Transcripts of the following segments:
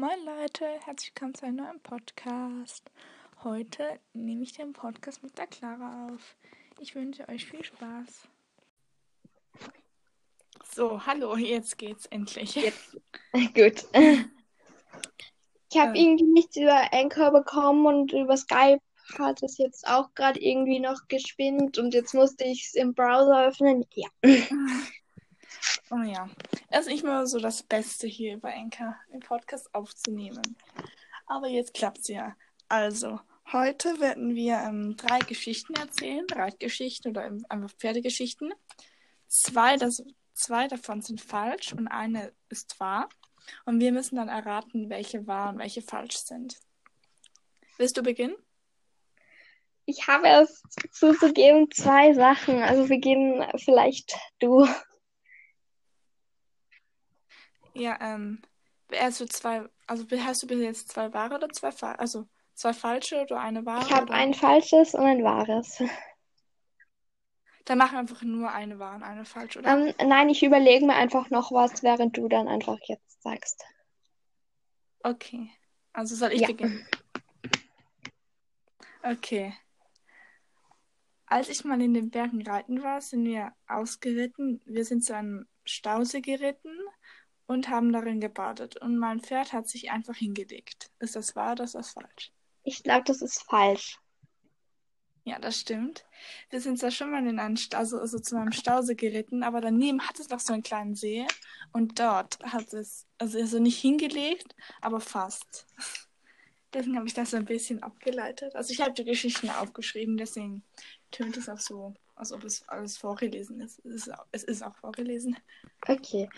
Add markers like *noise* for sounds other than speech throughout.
Moin Leute, herzlich willkommen zu einem neuen Podcast. Heute nehme ich den Podcast mit der Clara auf. Ich wünsche euch viel Spaß. So, hallo, jetzt geht's endlich. Jetzt. *laughs* Gut. Ich habe Ähm. irgendwie nichts über Anchor bekommen und über Skype hat es jetzt auch gerade irgendwie noch gespinnt und jetzt musste ich es im Browser öffnen. Ja. *laughs* Oh ja, es ist nicht mehr so das Beste hier bei Enka, den Podcast aufzunehmen. Aber jetzt klappt's ja. Also, heute werden wir ähm, drei Geschichten erzählen, Reitgeschichten oder ähm, einfach Pferdegeschichten. Zwei, das, zwei davon sind falsch und eine ist wahr. Und wir müssen dann erraten, welche wahr und welche falsch sind. Willst du beginnen? Ich habe es zuzugeben zwei Sachen. Also beginnen vielleicht du. Ja, ähm, also zwei, also hast du bis jetzt zwei wahre oder zwei falsche? Also zwei falsche oder eine wahre? Ich habe ein falsches und ein wahres. Dann machen wir einfach nur eine wahr und eine falsch, oder? Ähm, nein, ich überlege mir einfach noch was, während du dann einfach jetzt sagst. Okay. Also soll ich Ja. beginnen? Okay. Als ich mal in den Bergen reiten war, sind wir ausgeritten. Wir sind zu einem Stausee geritten und haben darin gebadet. Und mein Pferd hat sich einfach hingelegt. Ist das wahr oder ist das falsch? Ich glaube, das ist falsch. Ja, das stimmt. Wir sind zwar schon mal in einen Sta also, also zu einem Stausee geritten, aber daneben hat es noch so einen kleinen See und dort hat es, also, also nicht hingelegt, aber fast. Deswegen habe ich das so ein bisschen abgeleitet. Also ich habe die Geschichten aufgeschrieben, deswegen tönt es auch so, als ob es alles vorgelesen ist. Es ist, auch- es ist auch vorgelesen. Okay,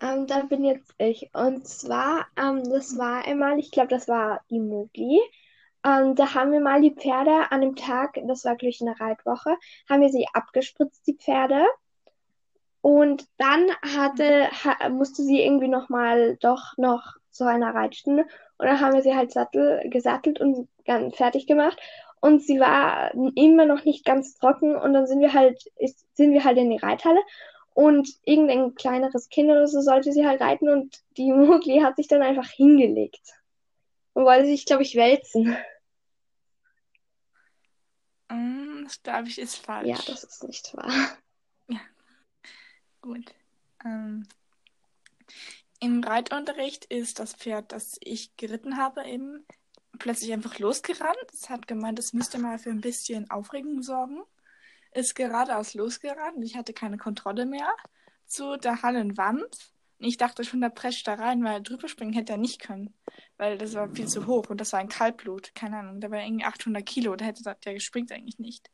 ähm, dann bin jetzt ich. Und zwar, ähm, das war einmal, ich glaube, das war die Mowgli. Ähm, da haben wir mal die Pferde an dem Tag, das war glaube ich in der Reitwoche, haben wir sie abgespritzt, die Pferde. Und dann hatte, ha, musste sie irgendwie nochmal doch noch zu einer Reitstunde. Und dann haben wir sie halt sattel, gesattelt und ganz fertig gemacht. Und sie war immer noch nicht ganz trocken. Und dann sind wir halt, ist, sind wir halt in die Reithalle. Und irgendein kleineres Kind oder so sollte sie halt reiten. Und die *laughs* Mowgli hat sich dann einfach hingelegt. Und wollte sich, glaube ich, wälzen. Mm, Das glaube ich ist falsch. Ja, das ist nicht wahr. Gut. Ähm, Im Reitunterricht ist das Pferd, das ich geritten habe, eben plötzlich einfach losgerannt. Es hat gemeint, es müsste mal für ein bisschen Aufregung sorgen. Ist geradeaus losgerannt. Ich hatte keine Kontrolle mehr zu der Hallenwand. Und Ich dachte schon, der prescht da rein, weil drüber springen hätte er nicht können. Weil das war viel zu hoch und das war ein Kaltblut. Keine Ahnung, der war irgendwie 800 Kilo. Der hätte der springt eigentlich nicht.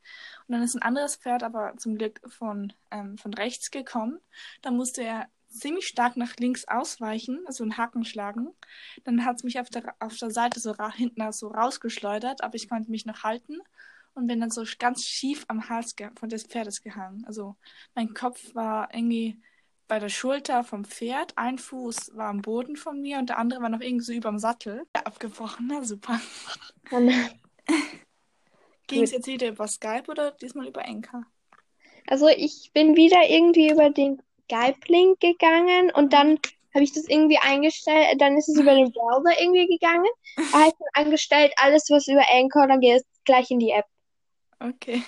Und dann ist ein anderes Pferd aber zum Glück von, ähm, von rechts gekommen. Da musste er ziemlich stark nach links ausweichen, also einen Haken schlagen. Dann hat es mich auf der, auf der Seite so hinten so rausgeschleudert, aber ich konnte mich noch halten und bin dann so ganz schief am Hals von des Pferdes gehangen. Also mein Kopf war irgendwie bei der Schulter vom Pferd, ein Fuß war am Boden von mir und der andere war noch irgendwie so überm Sattel. Ja, abgebrochen, na super. *laughs* Ging es jetzt wieder über Skype oder diesmal über Enka? Also ich bin wieder irgendwie über den Skype-Link gegangen und dann habe ich das irgendwie eingestellt, dann ist es über den *laughs* Browser irgendwie gegangen. Da habe ich dann angestellt, alles was über Anchor, dann geht es gleich in die App. Okay.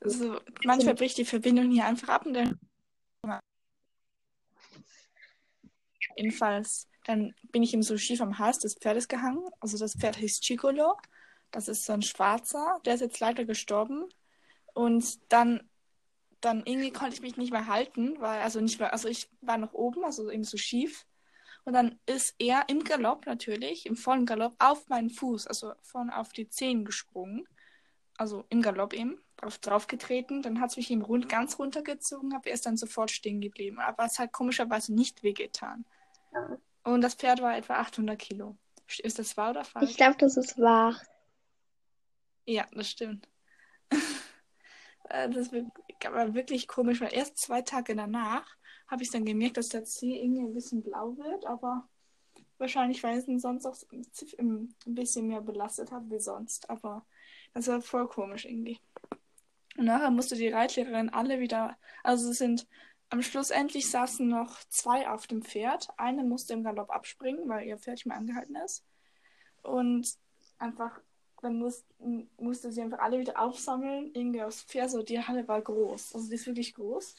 Also manchmal bricht die Verbindung hier einfach ab und dann. Jedenfalls, dann bin ich ihm so schief am Hals des Pferdes gehangen. Also das Pferd hieß Chicolo. Das ist so ein Schwarzer. Der ist jetzt leider gestorben. Und dann, dann irgendwie konnte ich mich nicht mehr halten, weil, also nicht mehr, also ich war noch oben, also eben so schief. Und dann ist er im Galopp natürlich, im vollen Galopp, auf meinen Fuß, also vorne auf die Zehen gesprungen also im Galopp eben, drauf, draufgetreten. Dann hat es mich eben rund, ganz runtergezogen, aber er ist dann sofort stehen geblieben. Aber es hat komischerweise nicht wehgetan. Ja. Und das Pferd war etwa 800 Kilo. Ist das wahr oder falsch? Ich glaube, das ist wahr. Ja, das stimmt. *laughs* Äh, das war wirklich komisch, weil erst zwei Tage danach habe ich dann gemerkt, dass der Zeh irgendwie ein bisschen blau wird, aber wahrscheinlich, weil ich ihn sonst auch ein bisschen mehr belastet habe wie sonst. Aber das war voll komisch irgendwie. Und nachher musste die Reitlehrerin alle wieder, also sind am Schluss endlich saßen noch zwei auf dem Pferd. Eine musste im Galopp abspringen, weil ihr Pferd nicht mehr angehalten ist. Und einfach, dann muss, musste sie einfach alle wieder aufsammeln, irgendwie aufs Pferd. So, die Halle war groß. Also die ist wirklich groß.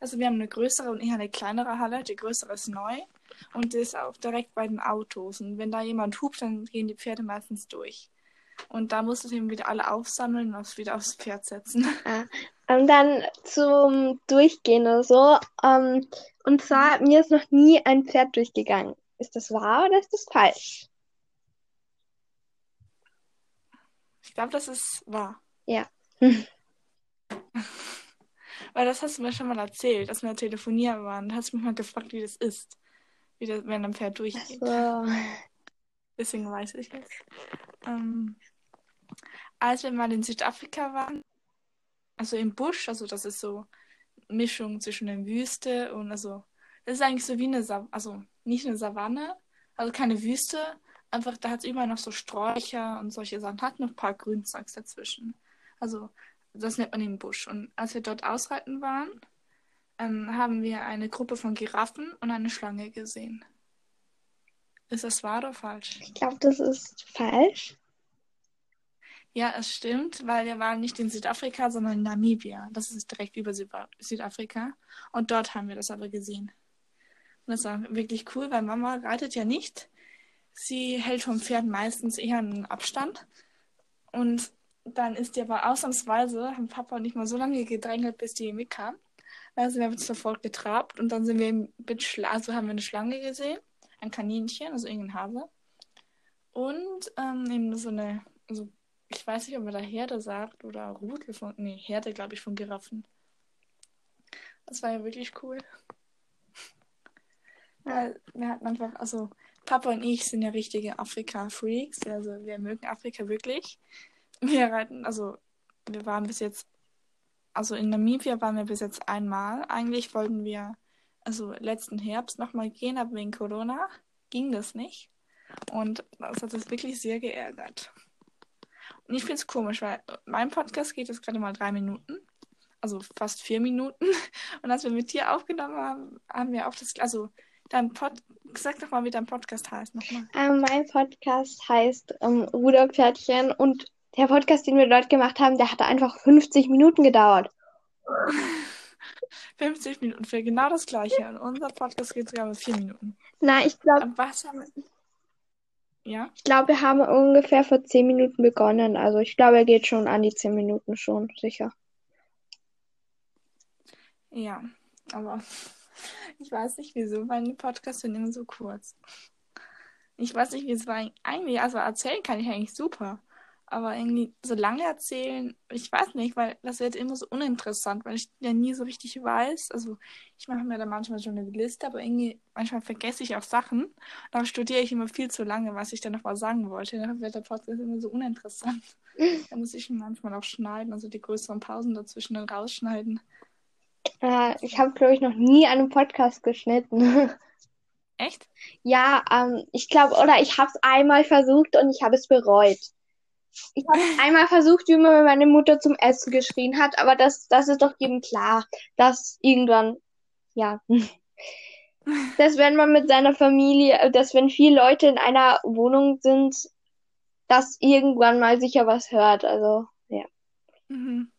Also wir haben eine größere und eher eine kleinere Halle. Die größere ist neu und die ist auch direkt bei den Autos. Und wenn da jemand hupt, dann gehen die Pferde meistens durch. Und da musste ich eben wieder alle aufsammeln und wieder aufs Pferd setzen. *laughs* Ja. Und dann zum Durchgehen oder so. Ähm, und zwar, mir ist noch nie ein Pferd durchgegangen. Ist das wahr oder ist das falsch? Ich glaube, das ist wahr. Ja. *laughs* Weil das hast du mir schon mal erzählt, dass wir telefonieren waren. Da hast du mich mal gefragt, wie das ist. Wie das, wenn ein Pferd durchgeht. So. Deswegen weiß ich es. Ähm, als wir mal in Südafrika waren, also im Busch, also das ist so Mischung zwischen der Wüste und also, das ist eigentlich so wie eine, Sa also nicht eine Savanne, also keine Wüste, einfach da hat es immer noch so Sträucher und solche Sachen, hat noch ein paar Grünzeugs dazwischen. Also das nennt man den Busch. Und als wir dort ausreiten waren, ähm, haben wir eine Gruppe von Giraffen und eine Schlange gesehen. Ist das wahr oder falsch? Ich glaube, das ist falsch. Ja, es stimmt, weil wir waren nicht in Südafrika, sondern in Namibia. Das ist direkt über Südafrika. Und dort haben wir das aber gesehen. Und das war wirklich cool, weil Mama reitet ja nicht. Sie hält vom Pferd meistens eher einen Abstand. Und dann ist die aber ausnahmsweise, haben Papa und ich mal so lange gedrängelt, bis die mitkam. Dann sind wir uns sofort getrabt und dann sind wir im also haben wir eine Schlange gesehen, ein Kaninchen, also irgendein Hase. Und ähm, eben so eine, also ich weiß nicht, ob man da Herde sagt oder Rudel von, nee, Herde, glaube ich, von Giraffen. Das war ja wirklich cool. Weil wir hatten einfach, also Papa und ich sind ja richtige Afrika-Freaks, also wir mögen Afrika wirklich. Wir reiten, also wir waren bis jetzt, also in Namibia waren wir bis jetzt einmal. Eigentlich wollten wir, also letzten Herbst nochmal gehen, aber wegen Corona ging das nicht. Und das hat uns wirklich sehr geärgert. Und ich finde es komisch, weil mein Podcast geht jetzt gerade mal drei Minuten. Also fast vier Minuten. *laughs* Und als wir mit dir aufgenommen haben, haben wir auch das, also dein Pod, sag doch mal, wie dein Podcast heißt nochmal. Ähm, mein Podcast heißt ähm, Ruderpferdchen und der Podcast, den wir dort gemacht haben, der hatte einfach 50 Minuten gedauert. *laughs* 50 Minuten für genau das gleiche. Und unser Podcast geht sogar mit 4 Minuten. Na, ich glaube. Was haben wir. Ja? Ich glaube, wir haben ungefähr vor 10 Minuten begonnen. Also ich glaube, er geht schon an die 10 Minuten schon, sicher. Ja, aber *laughs* ich weiß nicht, wieso meine Podcasts sind immer so kurz. Ich weiß nicht, wie es war. Eigentlich, also erzählen kann ich eigentlich super. Aber irgendwie so lange erzählen, ich weiß nicht, weil das wird immer so uninteressant, weil ich ja nie so richtig weiß. Also ich mache mir da manchmal schon eine Liste, aber irgendwie manchmal vergesse ich auch Sachen. Da studiere ich immer viel zu lange, was ich dann noch mal sagen wollte. Dann wird der Podcast immer so uninteressant. *laughs* da muss ich manchmal auch schneiden, also die größeren Pausen dazwischen dann rausschneiden. Äh, ich habe, glaube ich, noch nie einen Podcast geschnitten. *laughs* Echt? Ja, ähm, ich glaube, oder ich habe es einmal versucht und ich habe es bereut. Ich habe einmal versucht, wie man meine Mutter zum Essen geschrien hat, aber das, das ist doch jedem klar, dass irgendwann, ja, *laughs* dass wenn man mit seiner Familie, dass wenn viele Leute in einer Wohnung sind, dass irgendwann mal sicher was hört. Also, ja. Mhm.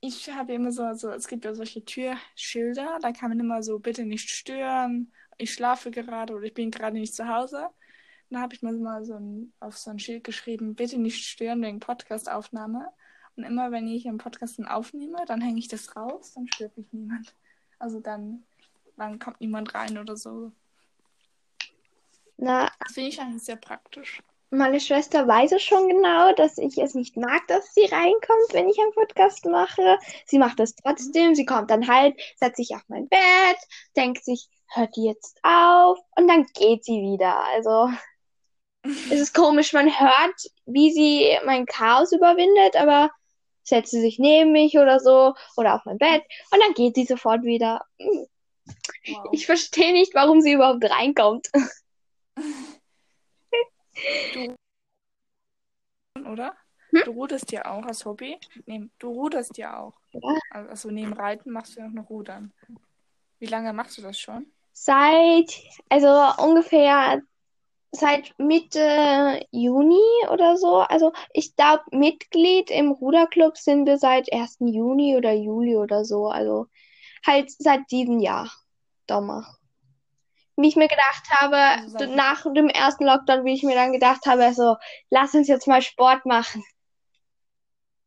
Ich habe immer so, also es gibt ja solche Türschilder, da kann man immer so, bitte nicht stören, ich schlafe gerade oder ich bin gerade nicht zu Hause. Dann habe ich mir mal so ein, auf so ein Schild geschrieben, bitte nicht stören wegen Podcastaufnahme. Und immer wenn ich einen Podcast aufnehme, dann hänge ich das raus, dann stört mich niemand. Also dann, dann kommt niemand rein oder so. Na, das finde ich eigentlich sehr praktisch. Meine Schwester weiß es schon genau, dass ich es nicht mag, dass sie reinkommt, wenn ich einen Podcast mache. Sie macht es trotzdem. Sie kommt dann halt, setzt sich auf mein Bett, denkt sich, hört die jetzt auf und dann geht sie wieder. Also es ist komisch, man hört, wie sie mein Chaos überwindet, aber setzt sie sich neben mich oder so oder auf mein Bett und dann geht sie sofort wieder. Wow. Ich verstehe nicht, warum sie überhaupt reinkommt. *laughs* Du, oder? Hm? Du ruderst ja auch als Hobby. Nee, du ruderst ja auch. Ja. Also neben Reiten machst du ja auch noch Rudern. Wie lange machst du das schon? Seit, also ungefähr seit Mitte Juni oder so. Also ich glaube, Mitglied im Ruderclub sind wir seit 1. Juni oder Juli oder so. Also halt seit diesem Jahr, Sommer. Wie ich mir gedacht habe, Also nach dem ersten Lockdown, wie ich mir dann gedacht habe, so, lass uns jetzt mal Sport machen.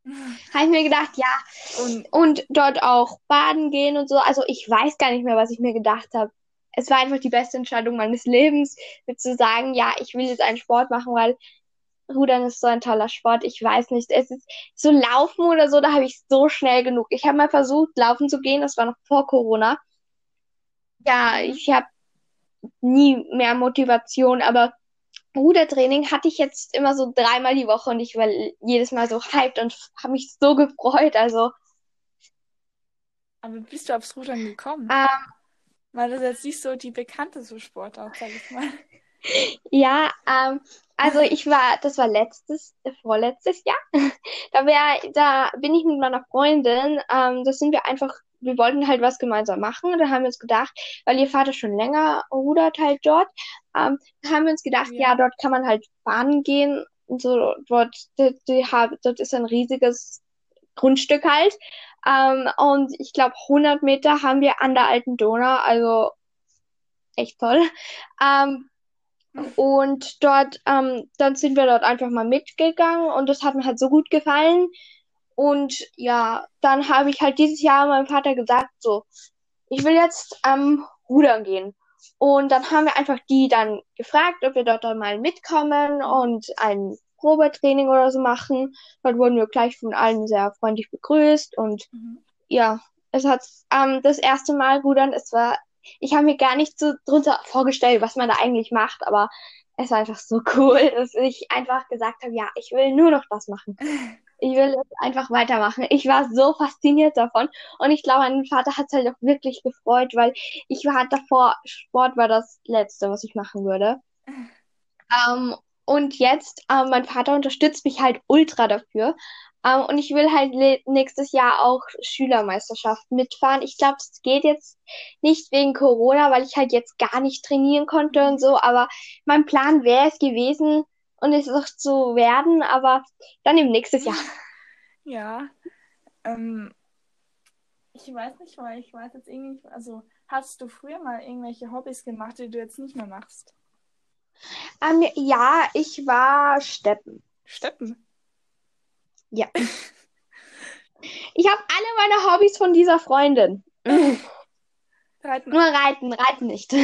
*laughs* Habe ich mir gedacht, ja, Und und dort auch baden gehen und so. Also ich weiß gar nicht mehr, was ich mir gedacht habe. Es war einfach die beste Entscheidung meines Lebens, mit zu sagen, ja, ich will jetzt einen Sport machen, weil Rudern ist so ein toller Sport. Ich weiß nicht, es ist so Laufen oder so, da habe ich so schnell genug. Ich habe mal versucht, laufen zu gehen, das war noch vor Corona. Ja, ich habe nie mehr Motivation, aber Rudertraining hatte ich jetzt immer so dreimal die Woche und ich war jedes Mal so hyped und habe mich so gefreut. Also aber bist du aufs Rudern gekommen? Ähm, Weil das ist jetzt nicht so die bekannteste Sportart, sag ich mal. Ja, ähm, also ich war, das war letztes, vorletztes Jahr. Da wär, da bin ich mit meiner Freundin, ähm, da sind wir einfach, wir wollten halt was gemeinsam machen. Und da haben wir uns gedacht, weil ihr Vater schon länger rudert halt dort, ähm, da haben wir uns gedacht, Ja. ja, dort kann man halt fahren gehen und so, dort, die, die, dort ist ein riesiges Grundstück halt. Ähm, und ich glaube, 100 Meter haben wir an der alten Donau, also echt toll. Ähm, und dort, ähm, dann sind wir dort einfach mal mitgegangen und das hat mir halt so gut gefallen. Und ja, dann habe ich halt dieses Jahr meinem Vater gesagt, so, ich will jetzt ähm, rudern gehen. Und dann haben wir einfach die dann gefragt, ob wir dort dann mal mitkommen und ein Probetraining oder so machen. Dort wurden wir gleich von allen sehr freundlich begrüßt und Mhm. ja, es hat ähm, das erste Mal rudern, es war, ich habe mir gar nicht so drunter vorgestellt, was man da eigentlich macht, aber es war einfach so cool, *laughs* dass ich einfach gesagt habe, ja, ich will nur noch das machen. *laughs* Ich will jetzt einfach weitermachen. Ich war so fasziniert davon und ich glaube, mein Vater hat es halt auch wirklich gefreut, weil ich war davor, Sport war das Letzte, was ich machen würde. *laughs* Ähm, und jetzt, ähm, mein Vater unterstützt mich halt ultra dafür. Ähm, und ich will halt nächstes Jahr auch Schülermeisterschaft mitfahren. Ich glaube, es geht jetzt nicht wegen Corona, weil ich halt jetzt gar nicht trainieren konnte und so. Aber mein Plan wäre es gewesen und es auch zu werden, aber dann im nächsten Jahr. *laughs* Ja. Ähm, ich weiß nicht, weil ich weiß jetzt irgendwie, also hast du früher mal irgendwelche Hobbys gemacht, die du jetzt nicht mehr machst? Ähm, ja, ich war Steppen. Steppen. Ja. *laughs* Ich habe alle meine Hobbys von dieser Freundin. Reiten. Nur Reiten, Reiten nicht.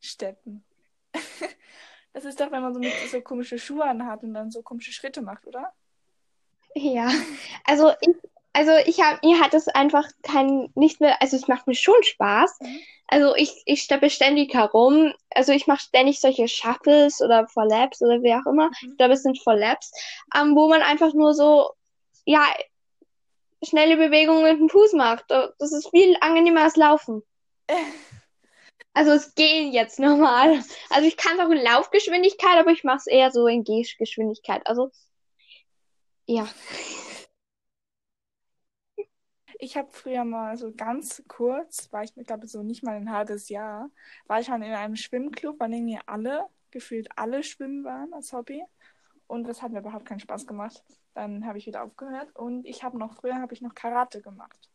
Steppen. *laughs* Das ist doch, wenn man so, mit, so komische Schuhe anhat und dann so komische Schritte macht, oder? Ja, also ich, also ich habe, mir hat es einfach kein, nicht mehr, also es macht mir schon Spaß. Mhm. Also ich, ich steppe ständig herum. Also ich mache ständig solche Shuffles oder Follaps oder wie auch immer. Mhm. Ich glaube, es sind Follaps, ähm, wo man einfach nur so, ja, schnelle Bewegungen mit dem Fuß macht. Das ist viel angenehmer als Laufen. *laughs* Also es geht jetzt normal. Also ich kann es auch in Laufgeschwindigkeit, aber ich mache es eher so in Gehgeschwindigkeit. Also ja. *laughs* Ich habe früher mal so ganz kurz, war ich, ich glaube, so nicht mal ein halbes Jahr, war ich mal in einem Schwimmclub, an dem wir alle, gefühlt alle schwimmen waren als Hobby. Und das hat mir überhaupt keinen Spaß gemacht. Dann habe ich wieder aufgehört und ich habe noch, früher habe ich noch Karate gemacht.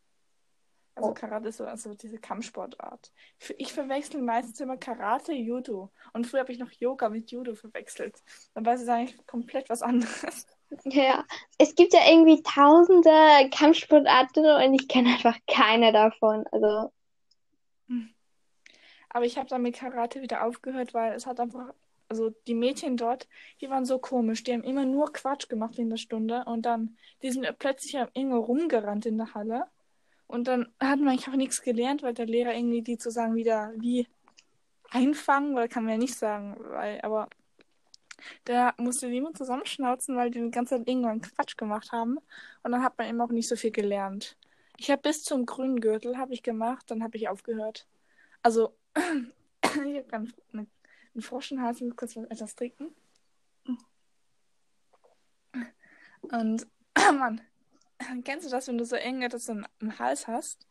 Also Oh. Karate ist so also diese Kampfsportart. Ich verwechsel meistens immer Karate, Judo. Und früher habe ich noch Yoga mit Judo verwechselt. Dann weiß es eigentlich komplett was anderes. Ja, es gibt ja irgendwie tausende Kampfsportarten und ich kenne einfach keine davon. Also, Aber ich habe dann mit Karate wieder aufgehört, weil es hat einfach, also die Mädchen dort, die waren so komisch. Die haben immer nur Quatsch gemacht in der Stunde und dann, die sind plötzlich irgendwo rumgerannt in der Halle. Und dann hat man einfach nichts gelernt, weil der Lehrer irgendwie die sozusagen wieder wie einfangen, weil kann man ja nicht sagen, weil, aber da musste niemand zusammenschnauzen, weil die den Zeit irgendwann Quatsch gemacht haben. Und dann hat man eben auch nicht so viel gelernt. Ich habe bis zum grünen Gürtel habe ich gemacht, dann habe ich aufgehört. Also, *clears throat* ich habe gerade einen, ne, einen Froschenhals und kurz etwas trinken. Und, *clears throat* Mann, *clears throat* kennst du das, wenn du so irgendetwas im, im Hals hast?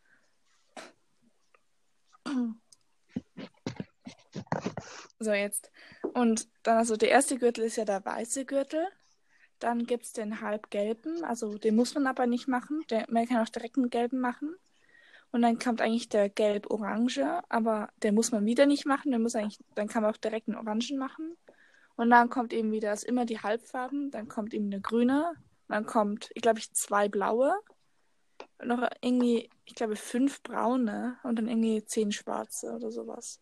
So, jetzt. Und dann, also der erste Gürtel ist ja der weiße Gürtel. Dann gibt es den halbgelben, also den muss man aber nicht machen. Der, man kann auch direkt einen gelben machen. Und dann kommt eigentlich der gelb-orange, aber der muss man wieder nicht machen. Der muss eigentlich, dann kann man auch direkt einen orangen machen. Und dann kommt eben wieder, ist immer die Halbfarben. Dann kommt eben eine grüne. Dann kommt, ich glaube, ich zwei blaue. Noch irgendwie, ich glaube, fünf braune. Und dann irgendwie zehn schwarze oder sowas.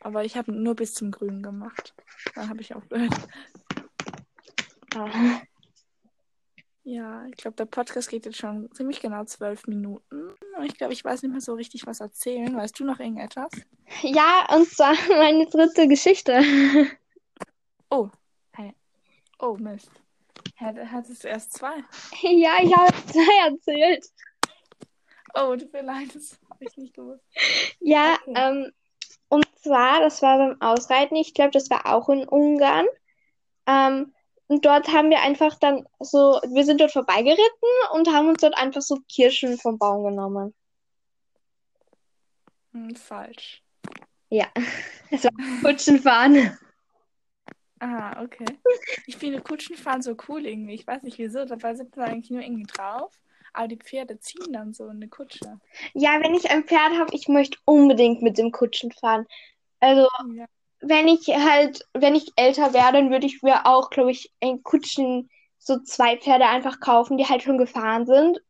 Aber ich habe nur bis zum Grünen gemacht. Dann habe ich aufgehört. Ah. Ja, ich glaube, der Podcast geht jetzt schon ziemlich genau zwölf Minuten. Ich glaube, ich weiß nicht mehr so richtig was erzählen. Weißt du noch irgendetwas? Ja, und zwar *laughs* meine dritte Geschichte. Oh, hey. Oh, Mist. Hat- Hattest du erst zwei? Ja, ich habe zwei erzählt. Oh, tut mir leid, das habe ich nicht gewusst. Ja, Okay. ähm, und zwar, das war beim Ausreiten, ich glaube, das war auch in Ungarn. Ähm, und dort haben wir einfach dann so, wir sind dort vorbeigeritten und haben uns dort einfach so Kirschen vom Baum genommen. Hm, falsch. Ja, *laughs* es war Kutschenfahren. Ah, okay. Ich finde Kutschenfahren so cool irgendwie. Ich weiß nicht wieso. Dabei sind wir eigentlich nur irgendwie drauf. Aber die Pferde ziehen dann so eine Kutsche. Ja, wenn ich ein Pferd habe, ich möchte unbedingt mit dem Kutschen fahren. Also, Ja. wenn ich halt, wenn ich älter wäre, dann würde ich mir auch, glaube ich, ein Kutschen, so zwei Pferde einfach kaufen, die halt schon gefahren sind.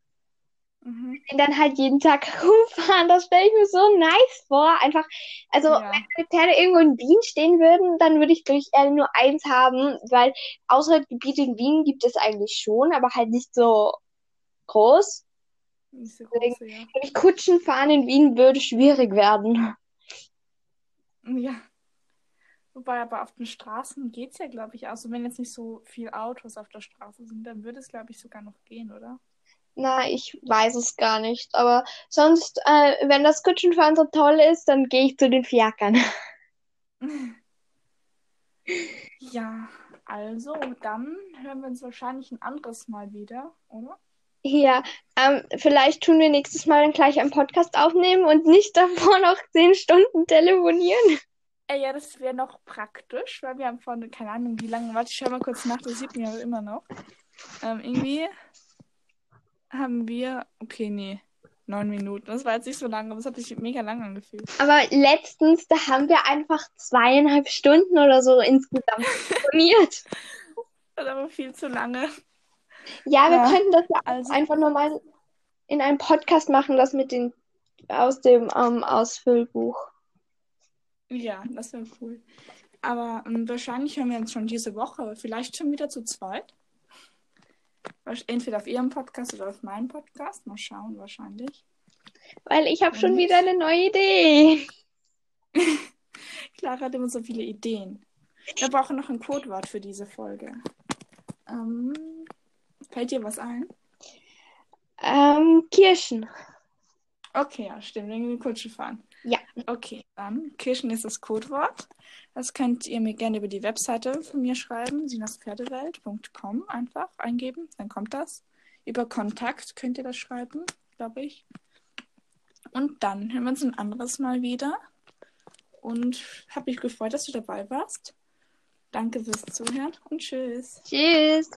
Mhm. Und dann halt jeden Tag *laughs* rumfahren. Das stelle ich mir so nice vor. Einfach, also, Ja. wenn meine Pferde irgendwo in Wien stehen würden, dann würde ich, glaube ich, eher nur eins haben, weil Ausreitgebiete in Wien gibt es eigentlich schon, aber halt nicht so groß. Nicht so ja. Ich, Kutschen fahren in Wien würde schwierig werden. Ja. Wobei aber auf den Straßen geht es ja, glaube ich, auch. So, wenn jetzt nicht so viel Autos auf der Straße sind, dann würde es, glaube ich, sogar noch gehen, oder? Na, ich weiß es gar nicht. Aber sonst, äh, wenn das Kutschenfahren so toll ist, dann gehe ich zu den Fiakern. *laughs* Ja, also dann hören wir uns wahrscheinlich ein anderes Mal wieder, oder? Ja, ähm, vielleicht tun wir nächstes Mal dann gleich einen Podcast aufnehmen und nicht davor noch zehn Stunden telefonieren. Äh, ja, das wäre noch praktisch, weil wir haben vorne, keine Ahnung, wie lange, warte, ich schau mal kurz nach, das sieht man ja immer noch. Ähm, irgendwie haben wir, okay, nee, neun Minuten. Das war jetzt nicht so lange, aber es hat sich mega lang angefühlt. Aber letztens, da haben wir einfach zweieinhalb Stunden oder so insgesamt telefoniert. *laughs* Das ist aber viel zu lange. Ja, wir Ja, könnten das ja also- einfach nur mal in einem Podcast machen, das mit den aus dem ähm, Ausfüllbuch. Ja, das wäre cool. Aber ähm, wahrscheinlich hören wir uns schon diese Woche, vielleicht schon wieder zu zweit. Entweder auf ihrem Podcast oder auf meinem Podcast. Mal schauen, wahrscheinlich. Weil ich habe schon wieder eine neue Idee. *laughs* Clara hat immer so viele Ideen. Wir brauchen noch ein Codewort für diese Folge. Ähm, fällt dir was ein? Ähm, Kirschen. Okay, ja, stimmt. Wegen den Kutsche fahren. Ja. Okay, dann Kirschen ist das Codewort. Das könnt ihr mir gerne über die Webseite von mir schreiben, sinaspferdewelt.com einfach eingeben, dann kommt das. Über Kontakt könnt ihr das schreiben, glaube ich. Und dann hören wir uns ein anderes Mal wieder. Und habe mich gefreut, dass du dabei warst. Danke fürs Zuhören und tschüss. Tschüss.